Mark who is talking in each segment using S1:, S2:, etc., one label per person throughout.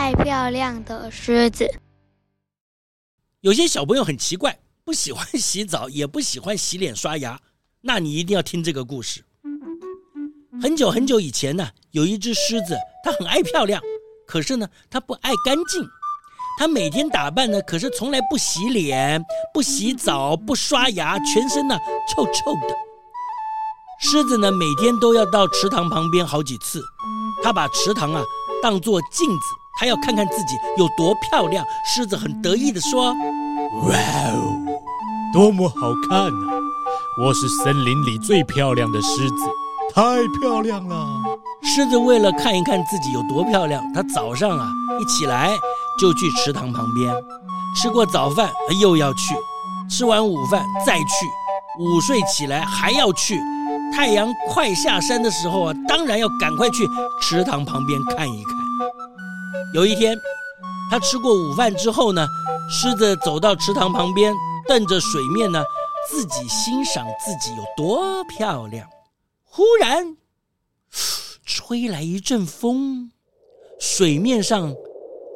S1: 爱漂亮的狮子。
S2: 有些小朋友很奇怪，不喜欢洗澡，也不喜欢洗脸刷牙，那你一定要听这个故事。很久很久以前呢，有一只狮子，它很爱漂亮，可是呢，它不爱干净。它每天打扮呢，可是从来不洗脸、不洗澡、不刷牙，全身呢臭臭的。狮子呢，每天都要到池塘旁边好几次，它把池塘啊当做镜子。还要看看自己有多漂亮。狮子很得意地说：“
S3: 哇哦，多么好看啊！我是森林里最漂亮的狮子，太漂亮了。”
S2: 狮子为了看一看自己有多漂亮，它早上啊一起来就去池塘旁边，吃过早饭又要去，吃完午饭再去，午睡起来还要去。太阳快下山的时候啊，当然要赶快去池塘旁边看一看。有一天，他吃过午饭之后呢，狮子走到池塘旁边，瞪着水面呢，自己欣赏自己有多漂亮。忽然，吹来一阵风，水面上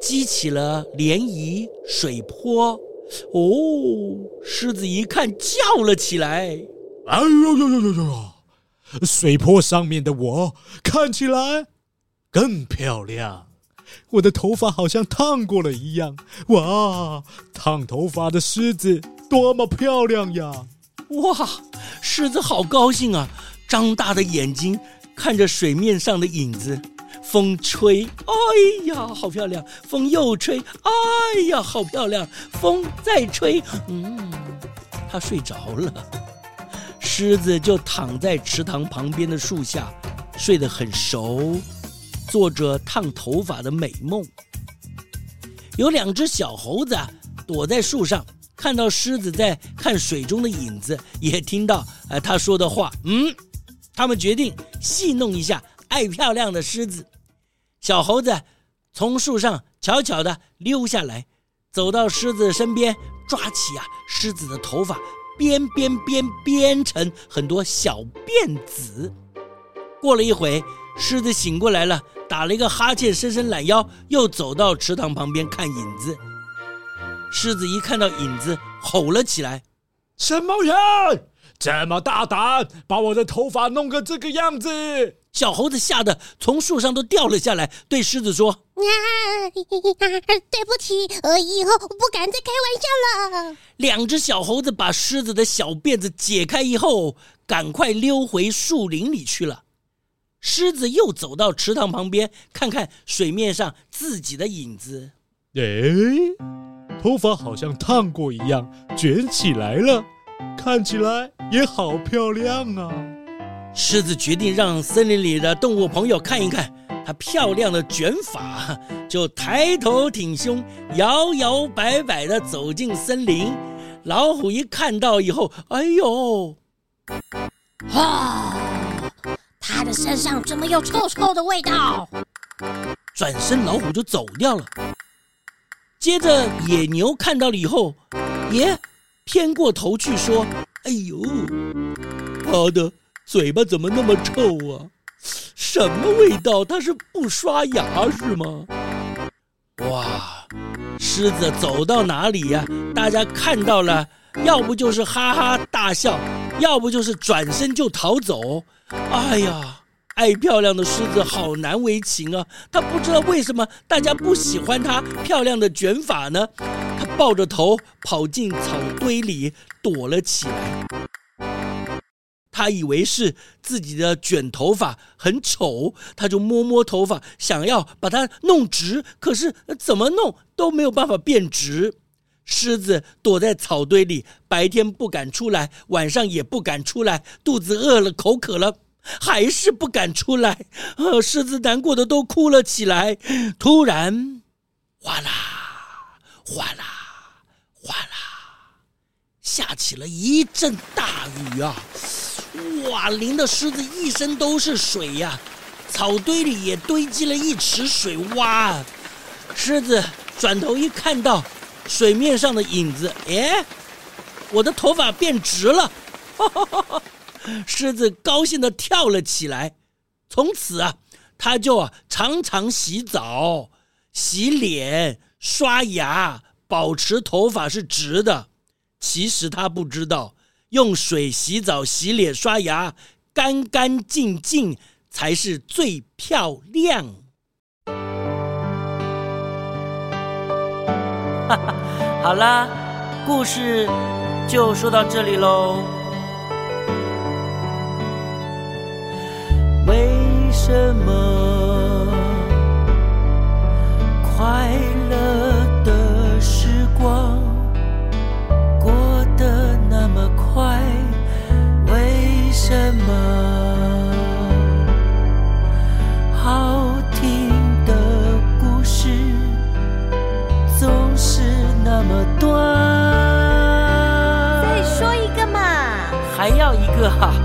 S2: 激起了涟漪、水波。哦，狮子一看叫了起来：“
S3: 哎呦呦呦呦呦！水波上面的我看起来更漂亮。”我的头发好像烫过了一样，哇！烫头发的狮子多么漂亮呀！
S2: 哇！狮子好高兴啊，张大的眼睛看着水面上的影子。风吹，哎呀，好漂亮！风又吹，哎呀，好漂亮！风再吹，嗯，它睡着了。狮子就躺在池塘旁边的树下，睡得很熟。做着烫头发的美梦。有两只小猴子啊，躲在树上，看到狮子在看水中的影子，也听到呃他说的话。嗯，他们决定戏弄一下爱漂亮的狮子。小猴子从树上悄悄地溜下来，走到狮子身边，抓起啊狮子的头发，编编编编成很多小辫子。过了一会，狮子醒过来了。打了一个哈欠，伸伸懒腰，又走到池塘旁边看影子。狮子一看到影子，吼了起来：“
S3: 什么人这么大胆，把我的头发弄个这个样子？”
S2: 小猴子吓得从树上都掉了下来，对狮子说：“
S1: 啊，对不起，我以后不敢再开玩笑了。”
S2: 两只小猴子把狮子的小辫子解开以后，赶快溜回树林里去了。狮子又走到池塘旁边，看看水面上自己的影子。
S3: 哎，头发好像烫过一样，卷起来了，看起来也好漂亮啊！
S2: 狮子决定让森林里的动物朋友看一看它漂亮的卷发，就抬头挺胸，摇摇摆摆地走进森林。老虎一看到以后，哎呦，
S1: 哈！的身上怎么有臭臭的味道？
S2: 转身，老虎就走掉了。接着，野牛看到了以后，也偏过头去说：“哎呦，他的嘴巴怎么那么臭啊？什么味道？他是不刷牙是吗？”哇，狮子走到哪里呀？大家看到了，要不就是哈哈大笑，要不就是转身就逃走。哎呀，爱漂亮的狮子好难为情啊！他不知道为什么大家不喜欢他漂亮的卷发呢？他抱着头跑进草堆里躲了起来。他以为是自己的卷头发很丑，他就摸摸头发，想要把它弄直，可是怎么弄都没有办法变直。狮子躲在草堆里，白天不敢出来，晚上也不敢出来。肚子饿了，口渴了，还是不敢出来。呃，狮子难过的都哭了起来。突然，哗啦，哗啦，哗啦，下起了一阵大雨啊！哇，淋得狮子一身都是水呀，草堆里也堆积了一池水洼。狮子转头一看到水面上的影子，哎，我的头发变直了！哈哈哈哈，狮子高兴地跳了起来。从此啊，他就啊常常洗澡、洗脸、刷牙，保持头发是直的。其实他不知道，用水洗澡、洗脸、刷牙，干干净净才是最漂亮。
S4: 好啦，故事就说到这里喽。什么快乐的时光过得那么快？为什么？
S1: 好听的故事
S4: 总是那么短，
S1: 再说一个
S4: 嘛，还
S1: 要一
S4: 个哈，再